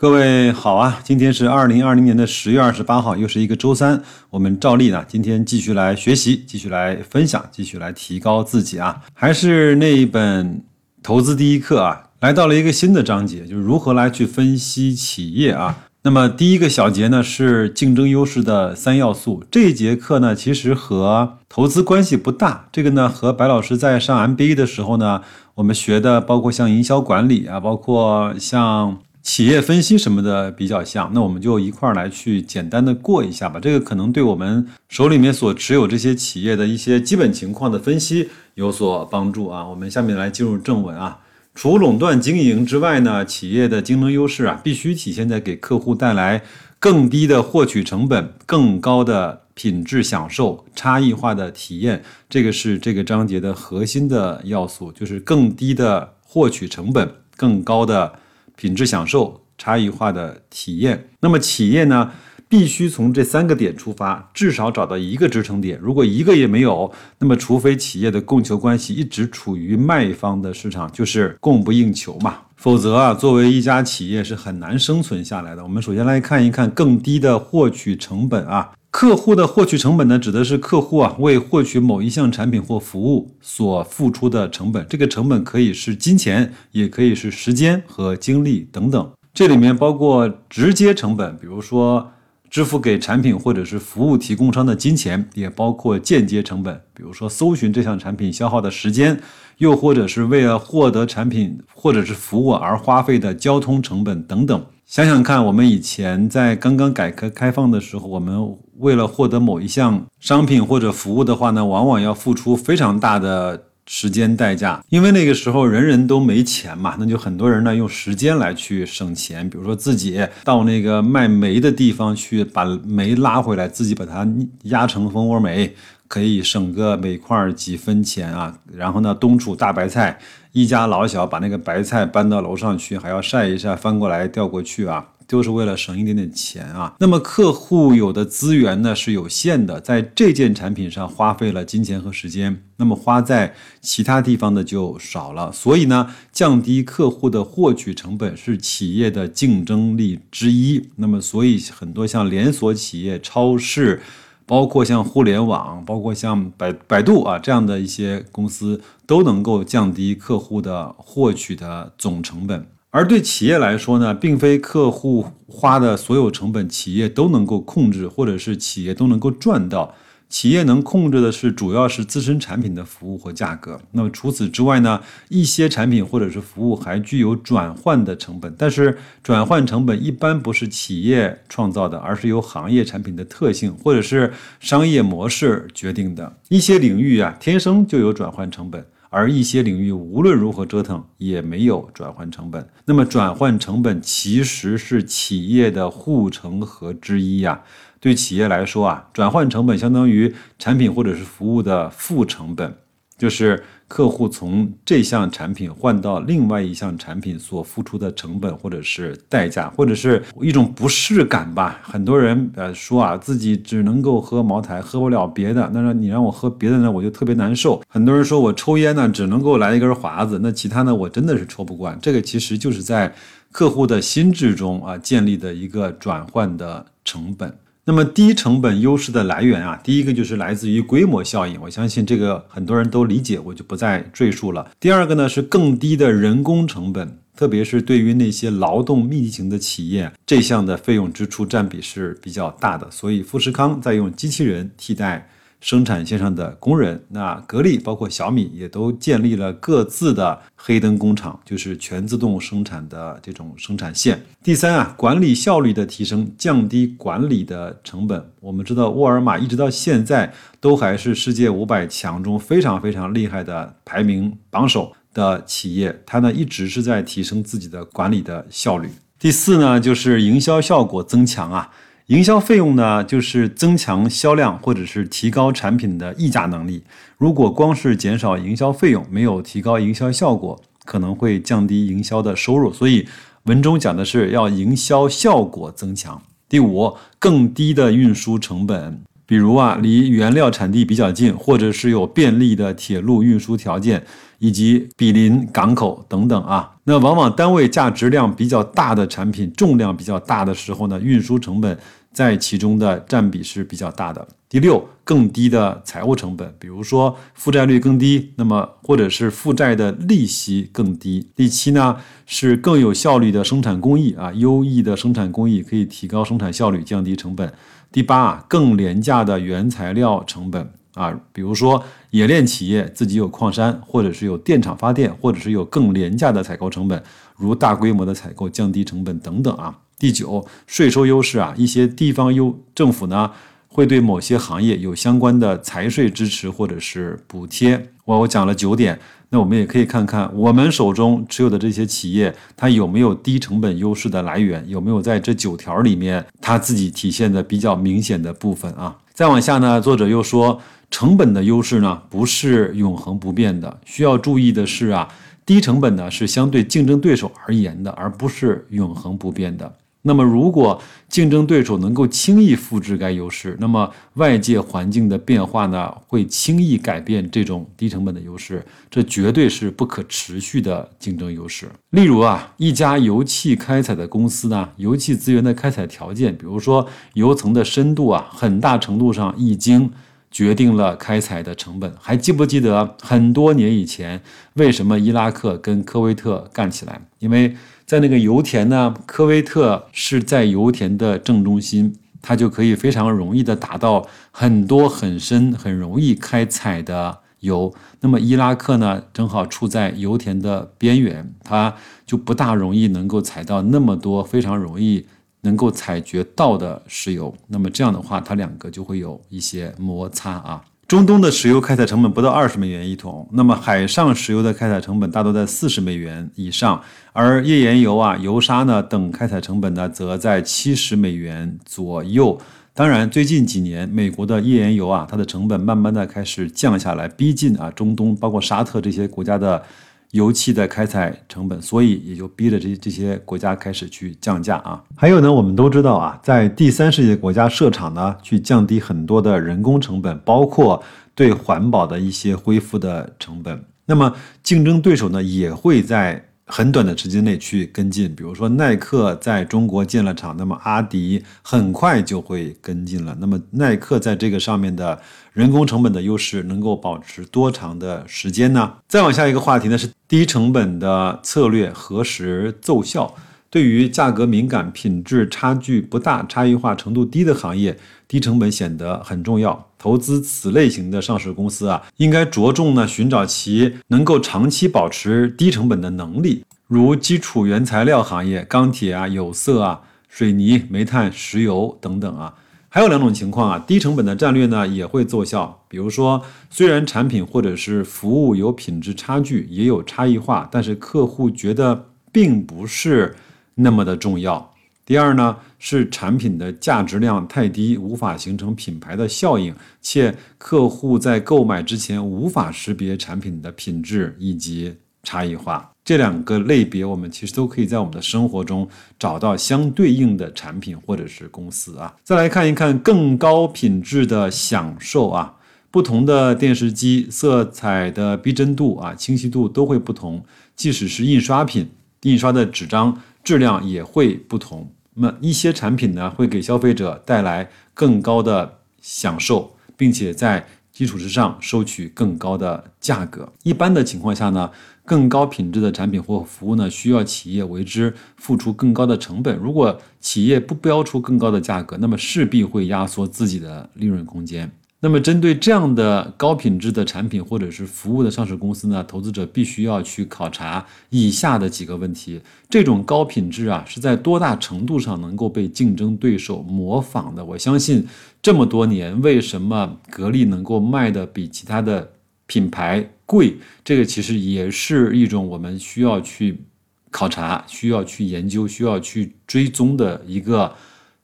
各位好啊，今天是二零二零年的十月二十八号，又是一个周三。我们照例呢，今天继续来学习，继续来分享，继续来提高自己啊。还是那一本《投资第一课》啊，来到了一个新的章节，就是如何来去分析企业啊。那么第一个小节呢是竞争优势的三要素。这一节课呢，其实和投资关系不大。这个呢，和白老师在上 MBA 的时候呢，我们学的包括像营销管理啊，包括像。企业分析什么的比较像，那我们就一块儿来去简单的过一下吧。这个可能对我们手里面所持有这些企业的一些基本情况的分析有所帮助啊。我们下面来进入正文啊。除垄断经营之外呢，企业的竞争优势啊，必须体现在给客户带来更低的获取成本、更高的品质享受、差异化的体验。这个是这个章节的核心的要素，就是更低的获取成本、更高的。品质享受、差异化的体验。那么企业呢，必须从这三个点出发，至少找到一个支撑点。如果一个也没有，那么除非企业的供求关系一直处于卖方的市场，就是供不应求嘛。否则啊，作为一家企业是很难生存下来的。我们首先来看一看更低的获取成本啊。客户的获取成本呢，指的是客户啊为获取某一项产品或服务所付出的成本。这个成本可以是金钱，也可以是时间和精力等等。这里面包括直接成本，比如说支付给产品或者是服务提供商的金钱；也包括间接成本，比如说搜寻这项产品消耗的时间，又或者是为了获得产品或者是服务而花费的交通成本等等。想想看，我们以前在刚刚改革开放的时候，我们为了获得某一项商品或者服务的话呢，往往要付出非常大的时间代价，因为那个时候人人都没钱嘛，那就很多人呢用时间来去省钱，比如说自己到那个卖煤的地方去把煤拉回来，自己把它压成蜂窝煤，可以省个每块几分钱啊。然后呢，冬储大白菜。一家老小把那个白菜搬到楼上去，还要晒一晒，翻过来调过去啊，就是为了省一点点钱啊。那么客户有的资源呢是有限的，在这件产品上花费了金钱和时间，那么花在其他地方的就少了。所以呢，降低客户的获取成本是企业的竞争力之一。那么，所以很多像连锁企业、超市。包括像互联网，包括像百百度啊这样的一些公司，都能够降低客户的获取的总成本。而对企业来说呢，并非客户花的所有成本，企业都能够控制，或者是企业都能够赚到。企业能控制的是，主要是自身产品的服务或价格。那么除此之外呢，一些产品或者是服务还具有转换的成本，但是转换成本一般不是企业创造的，而是由行业产品的特性或者是商业模式决定的。一些领域啊，天生就有转换成本，而一些领域无论如何折腾也没有转换成本。那么转换成本其实是企业的护城河之一呀。对企业来说啊，转换成本相当于产品或者是服务的负成本，就是客户从这项产品换到另外一项产品所付出的成本或者是代价，或者是一种不适感吧。很多人呃说啊，自己只能够喝茅台，喝不了别的。那让你让我喝别的呢，我就特别难受。很多人说我抽烟呢，只能够来一根华子，那其他呢，我真的是抽不惯。这个其实就是在客户的心智中啊建立的一个转换的成本。那么低成本优势的来源啊，第一个就是来自于规模效应，我相信这个很多人都理解，我就不再赘述了。第二个呢是更低的人工成本，特别是对于那些劳动密集型的企业，这项的费用支出占比是比较大的，所以富士康在用机器人替代。生产线上的工人，那格力包括小米也都建立了各自的黑灯工厂，就是全自动生产的这种生产线。第三啊，管理效率的提升，降低管理的成本。我们知道沃尔玛一直到现在都还是世界五百强中非常非常厉害的排名榜首的企业，它呢一直是在提升自己的管理的效率。第四呢，就是营销效果增强啊。营销费用呢，就是增强销量或者是提高产品的溢价能力。如果光是减少营销费用，没有提高营销效果，可能会降低营销的收入。所以文中讲的是要营销效果增强。第五，更低的运输成本。比如啊，离原料产地比较近，或者是有便利的铁路运输条件，以及毗邻港口等等啊，那往往单位价值量比较大的产品，重量比较大的时候呢，运输成本在其中的占比是比较大的。第六，更低的财务成本，比如说负债率更低，那么或者是负债的利息更低。第七呢，是更有效率的生产工艺啊，优异的生产工艺可以提高生产效率，降低成本。第八啊，更廉价的原材料成本啊，比如说冶炼企业自己有矿山，或者是有电厂发电，或者是有更廉价的采购成本，如大规模的采购降低成本等等啊。第九，税收优势啊，一些地方优政府呢会对某些行业有相关的财税支持或者是补贴。我我讲了九点。那我们也可以看看我们手中持有的这些企业，它有没有低成本优势的来源，有没有在这九条里面它自己体现的比较明显的部分啊？再往下呢，作者又说，成本的优势呢不是永恒不变的，需要注意的是啊，低成本呢是相对竞争对手而言的，而不是永恒不变的。那么，如果竞争对手能够轻易复制该优势，那么外界环境的变化呢，会轻易改变这种低成本的优势，这绝对是不可持续的竞争优势。例如啊，一家油气开采的公司呢，油气资源的开采条件，比如说油层的深度啊，很大程度上已经决定了开采的成本。还记不记得很多年以前，为什么伊拉克跟科威特干起来？因为在那个油田呢，科威特是在油田的正中心，它就可以非常容易的达到很多很深、很容易开采的油。那么伊拉克呢，正好处在油田的边缘，它就不大容易能够采到那么多非常容易能够采掘到的石油。那么这样的话，它两个就会有一些摩擦啊。中东的石油开采成本不到二十美元一桶，那么海上石油的开采成本大多在四十美元以上，而页岩油啊、油砂呢等开采成本呢，则在七十美元左右。当然，最近几年美国的页岩油啊，它的成本慢慢的开始降下来，逼近啊中东，包括沙特这些国家的。油气的开采成本，所以也就逼着这这些国家开始去降价啊。还有呢，我们都知道啊，在第三世界国家设厂呢，去降低很多的人工成本，包括对环保的一些恢复的成本。那么竞争对手呢，也会在。很短的时间内去跟进，比如说耐克在中国建了厂，那么阿迪很快就会跟进了。那么耐克在这个上面的人工成本的优势能够保持多长的时间呢？再往下一个话题呢是低成本的策略何时奏效？对于价格敏感、品质差距不大、差异化程度低的行业，低成本显得很重要。投资此类型的上市公司啊，应该着重呢寻找其能够长期保持低成本的能力，如基础原材料行业、钢铁啊、有色啊、水泥、煤炭、石油等等啊。还有两种情况啊，低成本的战略呢也会奏效。比如说，虽然产品或者是服务有品质差距，也有差异化，但是客户觉得并不是。那么的重要。第二呢，是产品的价值量太低，无法形成品牌的效应，且客户在购买之前无法识别产品的品质以及差异化。这两个类别，我们其实都可以在我们的生活中找到相对应的产品或者是公司啊。再来看一看更高品质的享受啊，不同的电视机色彩的逼真度啊、清晰度都会不同，即使是印刷品，印刷的纸张。质量也会不同。那么一些产品呢，会给消费者带来更高的享受，并且在基础之上收取更高的价格。一般的情况下呢，更高品质的产品或服务呢，需要企业为之付出更高的成本。如果企业不标出更高的价格，那么势必会压缩自己的利润空间。那么，针对这样的高品质的产品或者是服务的上市公司呢，投资者必须要去考察以下的几个问题：这种高品质啊，是在多大程度上能够被竞争对手模仿的？我相信这么多年，为什么格力能够卖的比其他的品牌贵？这个其实也是一种我们需要去考察、需要去研究、需要去追踪的一个。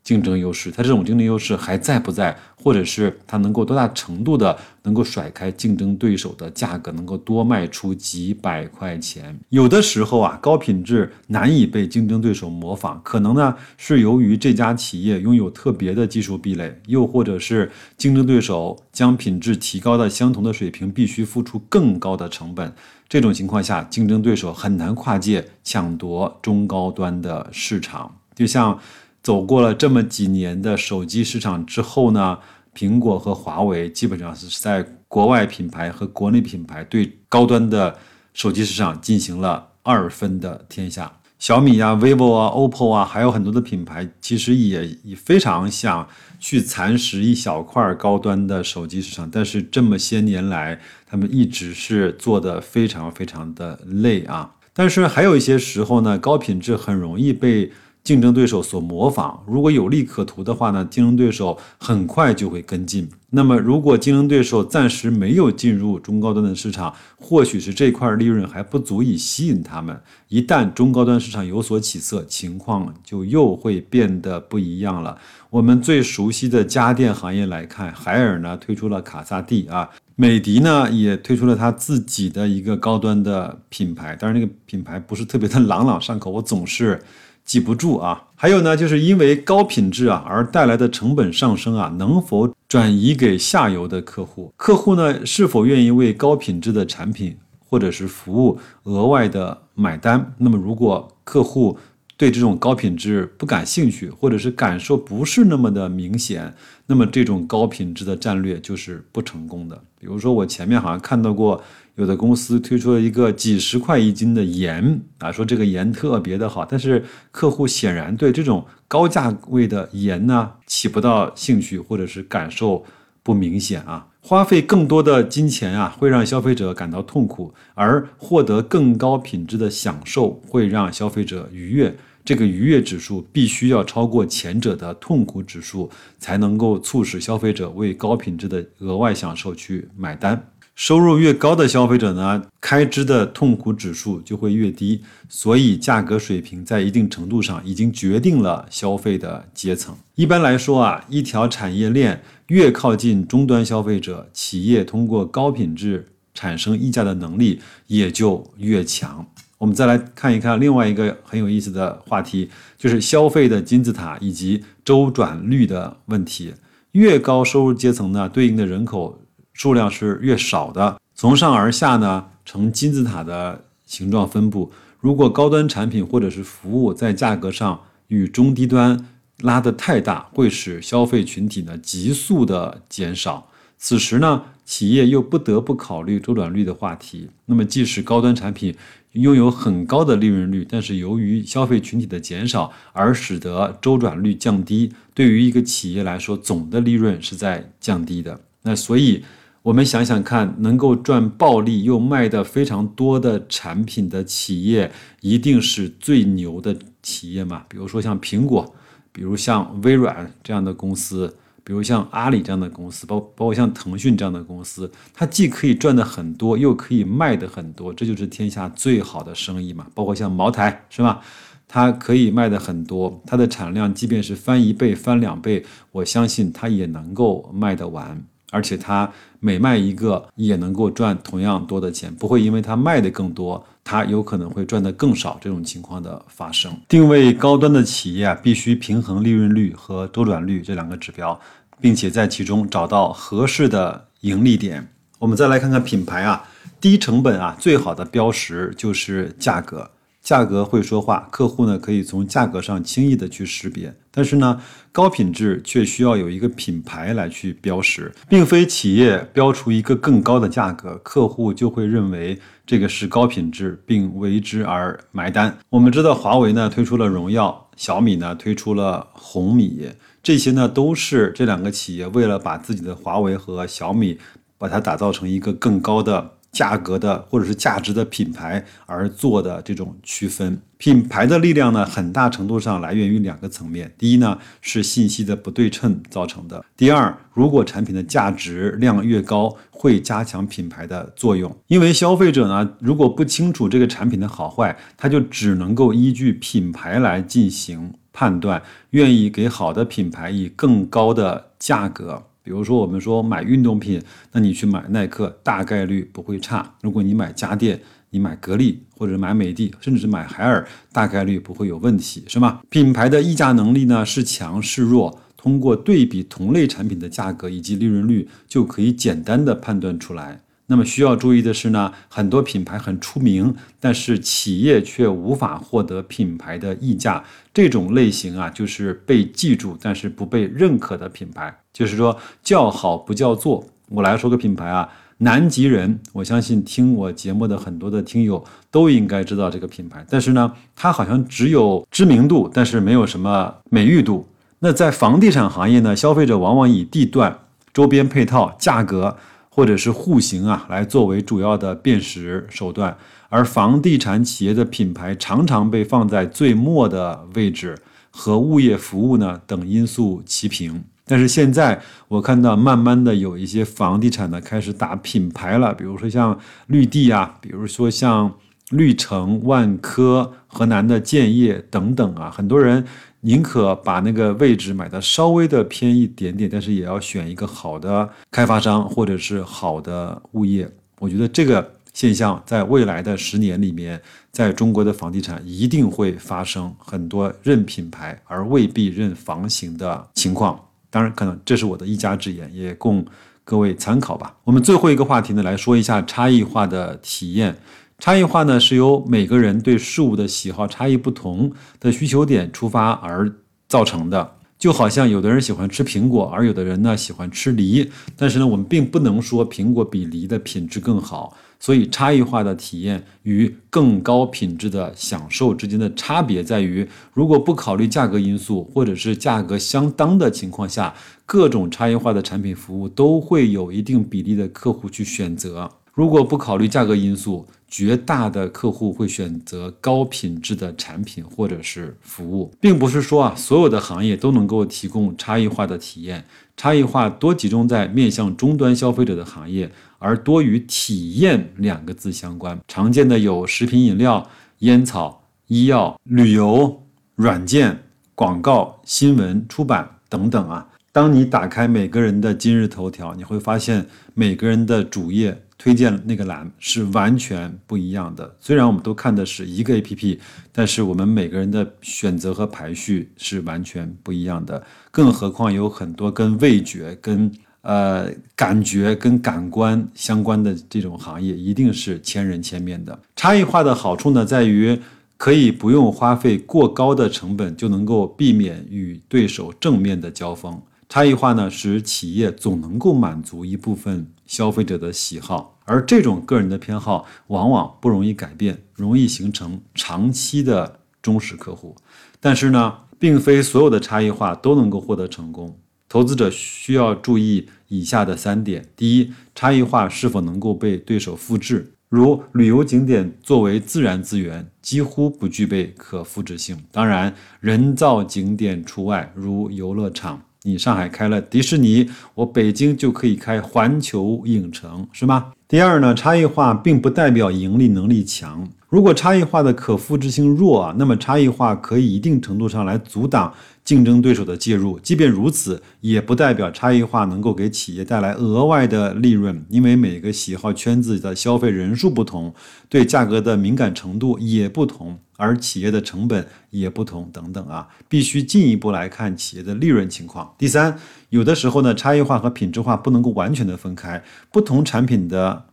竞争优势，它这种竞争优势还在不在，或者是它能够多大程度的能够甩开竞争对手的价格，能够多卖出几百块钱。有的时候啊，高品质难以被竞争对手模仿，可能呢是由于这家企业拥有特别的技术壁垒，又或者是竞争对手将品质提高到相同的水平，必须付出更高的成本。这种情况下，竞争对手很难跨界抢夺中高端的市场，就像。走过了这么几年的手机市场之后呢，苹果和华为基本上是在国外品牌和国内品牌对高端的手机市场进行了二分的天下。小米啊、vivo 啊、OPPO 啊，还有很多的品牌，其实也也非常想去蚕食一小块高端的手机市场，但是这么些年来，他们一直是做的非常非常的累啊。但是还有一些时候呢，高品质很容易被。竞争对手所模仿，如果有利可图的话呢，竞争对手很快就会跟进。那么，如果竞争对手暂时没有进入中高端的市场，或许是这块利润还不足以吸引他们。一旦中高端市场有所起色，情况就又会变得不一样了。我们最熟悉的家电行业来看，海尔呢推出了卡萨帝啊，美的呢也推出了它自己的一个高端的品牌，当然那个品牌不是特别的朗朗上口，我总是。记不住啊，还有呢，就是因为高品质啊而带来的成本上升啊，能否转移给下游的客户？客户呢是否愿意为高品质的产品或者是服务额外的买单？那么如果客户对这种高品质不感兴趣，或者是感受不是那么的明显，那么这种高品质的战略就是不成功的。比如说我前面好像看到过。有的公司推出了一个几十块一斤的盐啊，说这个盐特别的好，但是客户显然对这种高价位的盐呢起不到兴趣，或者是感受不明显啊。花费更多的金钱啊，会让消费者感到痛苦，而获得更高品质的享受会让消费者愉悦。这个愉悦指数必须要超过前者的痛苦指数，才能够促使消费者为高品质的额外享受去买单。收入越高的消费者呢，开支的痛苦指数就会越低，所以价格水平在一定程度上已经决定了消费的阶层。一般来说啊，一条产业链越靠近终端消费者，企业通过高品质产生溢价的能力也就越强。我们再来看一看另外一个很有意思的话题，就是消费的金字塔以及周转率的问题。越高收入阶层呢，对应的人口。数量是越少的，从上而下呢，呈金字塔的形状分布。如果高端产品或者是服务在价格上与中低端拉得太大，会使消费群体呢急速的减少。此时呢，企业又不得不考虑周转率的话题。那么，即使高端产品拥有很高的利润率，但是由于消费群体的减少而使得周转率降低，对于一个企业来说，总的利润是在降低的。那所以。我们想想看，能够赚暴利又卖的非常多的产品的企业，一定是最牛的企业嘛？比如说像苹果，比如像微软这样的公司，比如像阿里这样的公司，包包括像腾讯这样的公司，它既可以赚的很多，又可以卖的很多，这就是天下最好的生意嘛。包括像茅台，是吧？它可以卖的很多，它的产量即便是翻一倍、翻两倍，我相信它也能够卖得完。而且它每卖一个也能够赚同样多的钱，不会因为它卖的更多，它有可能会赚的更少这种情况的发生。定位高端的企业啊，必须平衡利润率和周转率这两个指标，并且在其中找到合适的盈利点。我们再来看看品牌啊，低成本啊，最好的标识就是价格。价格会说话，客户呢可以从价格上轻易的去识别。但是呢，高品质却需要有一个品牌来去标识，并非企业标出一个更高的价格，客户就会认为这个是高品质，并为之而买单。我们知道，华为呢推出了荣耀，小米呢推出了红米，这些呢都是这两个企业为了把自己的华为和小米，把它打造成一个更高的。价格的或者是价值的品牌而做的这种区分，品牌的力量呢，很大程度上来源于两个层面。第一呢，是信息的不对称造成的；第二，如果产品的价值量越高，会加强品牌的作用。因为消费者呢，如果不清楚这个产品的好坏，他就只能够依据品牌来进行。判断，愿意给好的品牌以更高的价格。比如说，我们说买运动品，那你去买耐克，大概率不会差；如果你买家电，你买格力或者买美的，甚至是买海尔，大概率不会有问题，是吗？品牌的溢价能力呢是强是弱，通过对比同类产品的价格以及利润率，就可以简单的判断出来。那么需要注意的是呢，很多品牌很出名，但是企业却无法获得品牌的溢价，这种类型啊，就是被记住但是不被认可的品牌，就是说叫好不叫座。我来说个品牌啊，南极人，我相信听我节目的很多的听友都应该知道这个品牌，但是呢，它好像只有知名度，但是没有什么美誉度。那在房地产行业呢，消费者往往以地段、周边配套、价格。或者是户型啊，来作为主要的辨识手段，而房地产企业的品牌常常被放在最末的位置，和物业服务呢等因素齐平。但是现在我看到，慢慢的有一些房地产呢开始打品牌了，比如说像绿地啊，比如说像绿城、万科、河南的建业等等啊，很多人。宁可把那个位置买的稍微的偏一点点，但是也要选一个好的开发商或者是好的物业。我觉得这个现象在未来的十年里面，在中国的房地产一定会发生很多认品牌而未必认房型的情况。当然，可能这是我的一家之言，也供各位参考吧。我们最后一个话题呢，来说一下差异化的体验。差异化呢，是由每个人对事物的喜好差异不同的需求点出发而造成的。就好像有的人喜欢吃苹果，而有的人呢喜欢吃梨。但是呢，我们并不能说苹果比梨的品质更好。所以，差异化的体验与更高品质的享受之间的差别在于，如果不考虑价格因素，或者是价格相当的情况下，各种差异化的产品服务都会有一定比例的客户去选择。如果不考虑价格因素，绝大的客户会选择高品质的产品或者是服务，并不是说啊所有的行业都能够提供差异化的体验，差异化多集中在面向终端消费者的行业，而多与体验两个字相关。常见的有食品饮料、烟草、医药、旅游、软件、广告、新闻、出版等等啊。当你打开每个人的今日头条，你会发现每个人的主页。推荐那个栏是完全不一样的。虽然我们都看的是一个 APP，但是我们每个人的选择和排序是完全不一样的。更何况有很多跟味觉、跟呃感觉、跟感官相关的这种行业，一定是千人千面的。差异化的好处呢，在于可以不用花费过高的成本，就能够避免与对手正面的交锋。差异化呢，使企业总能够满足一部分消费者的喜好，而这种个人的偏好往往不容易改变，容易形成长期的忠实客户。但是呢，并非所有的差异化都能够获得成功。投资者需要注意以下的三点：第一，差异化是否能够被对手复制？如旅游景点作为自然资源，几乎不具备可复制性。当然，人造景点除外，如游乐场。你上海开了迪士尼，我北京就可以开环球影城，是吗？第二呢，差异化并不代表盈利能力强。如果差异化的可复制性弱啊，那么差异化可以一定程度上来阻挡竞争对手的介入。即便如此，也不代表差异化能够给企业带来额外的利润，因为每个喜好圈子的消费人数不同，对价格的敏感程度也不同。而企业的成本也不同，等等啊，必须进一步来看企业的利润情况。第三，有的时候呢，差异化和品质化不能够完全的分开，不同产品的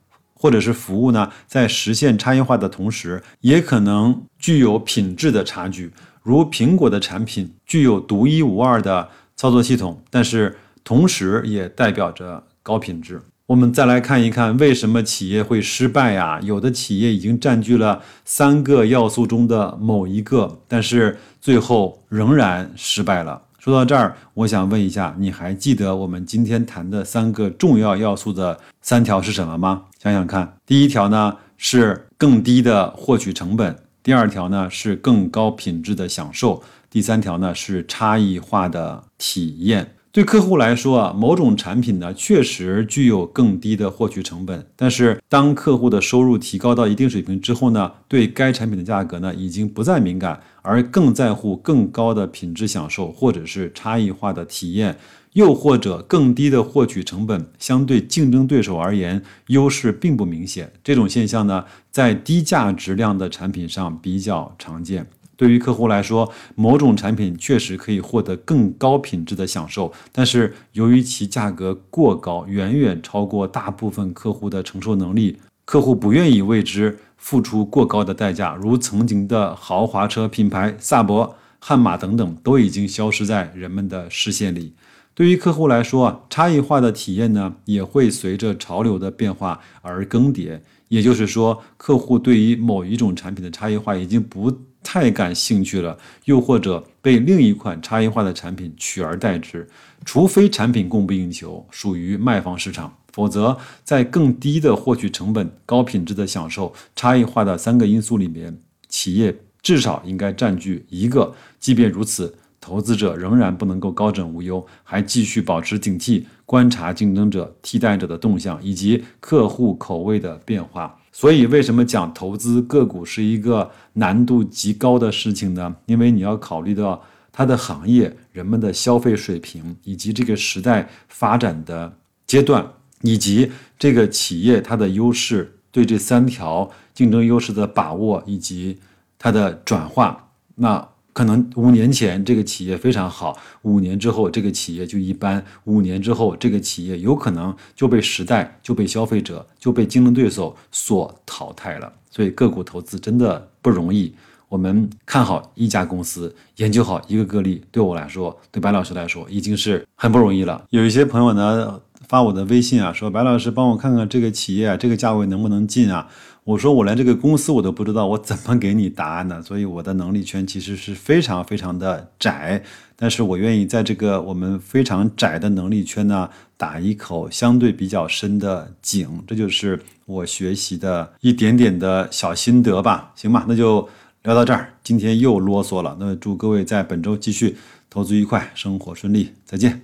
或者是服务呢，在实现差异化的同时，也可能具有品质的差距。如苹果的产品具有独一无二的操作系统，但是同时也代表着高品质。我们再来看一看，为什么企业会失败呀？有的企业已经占据了三个要素中的某一个，但是最后仍然失败了。说到这儿，我想问一下，你还记得我们今天谈的三个重要要素的三条是什么吗？想想看，第一条呢是更低的获取成本，第二条呢是更高品质的享受，第三条呢是差异化的体验。对客户来说啊，某种产品呢确实具有更低的获取成本，但是当客户的收入提高到一定水平之后呢，对该产品的价格呢已经不再敏感，而更在乎更高的品质享受，或者是差异化的体验，又或者更低的获取成本，相对竞争对手而言优势并不明显。这种现象呢，在低价值量的产品上比较常见。对于客户来说，某种产品确实可以获得更高品质的享受，但是由于其价格过高，远远超过大部分客户的承受能力，客户不愿意为之付出过高的代价。如曾经的豪华车品牌萨博、悍马等等，都已经消失在人们的视线里。对于客户来说，差异化的体验呢，也会随着潮流的变化而更迭。也就是说，客户对于某一种产品的差异化已经不太感兴趣了，又或者被另一款差异化的产品取而代之。除非产品供不应求，属于卖方市场，否则在更低的获取成本、高品质的享受、差异化的三个因素里面，企业至少应该占据一个。即便如此，投资者仍然不能够高枕无忧，还继续保持警惕。观察竞争者、替代者的动向以及客户口味的变化。所以，为什么讲投资个股是一个难度极高的事情呢？因为你要考虑到它的行业、人们的消费水平，以及这个时代发展的阶段，以及这个企业它的优势，对这三条竞争优势的把握以及它的转化。那。可能五年前这个企业非常好，五年之后这个企业就一般，五年之后这个企业有可能就被时代、就被消费者、就被竞争对手所淘汰了。所以个股投资真的不容易。我们看好一家公司，研究好一个个例，对我来说，对白老师来说，已经是很不容易了。有一些朋友呢发我的微信啊，说白老师帮我看看这个企业啊这个价位能不能进啊？我说我连这个公司我都不知道，我怎么给你答案呢？所以我的能力圈其实是非常非常的窄，但是我愿意在这个我们非常窄的能力圈呢，打一口相对比较深的井，这就是我学习的一点点的小心得吧，行吧？那就聊到这儿，今天又啰嗦了，那祝各位在本周继续投资愉快，生活顺利，再见。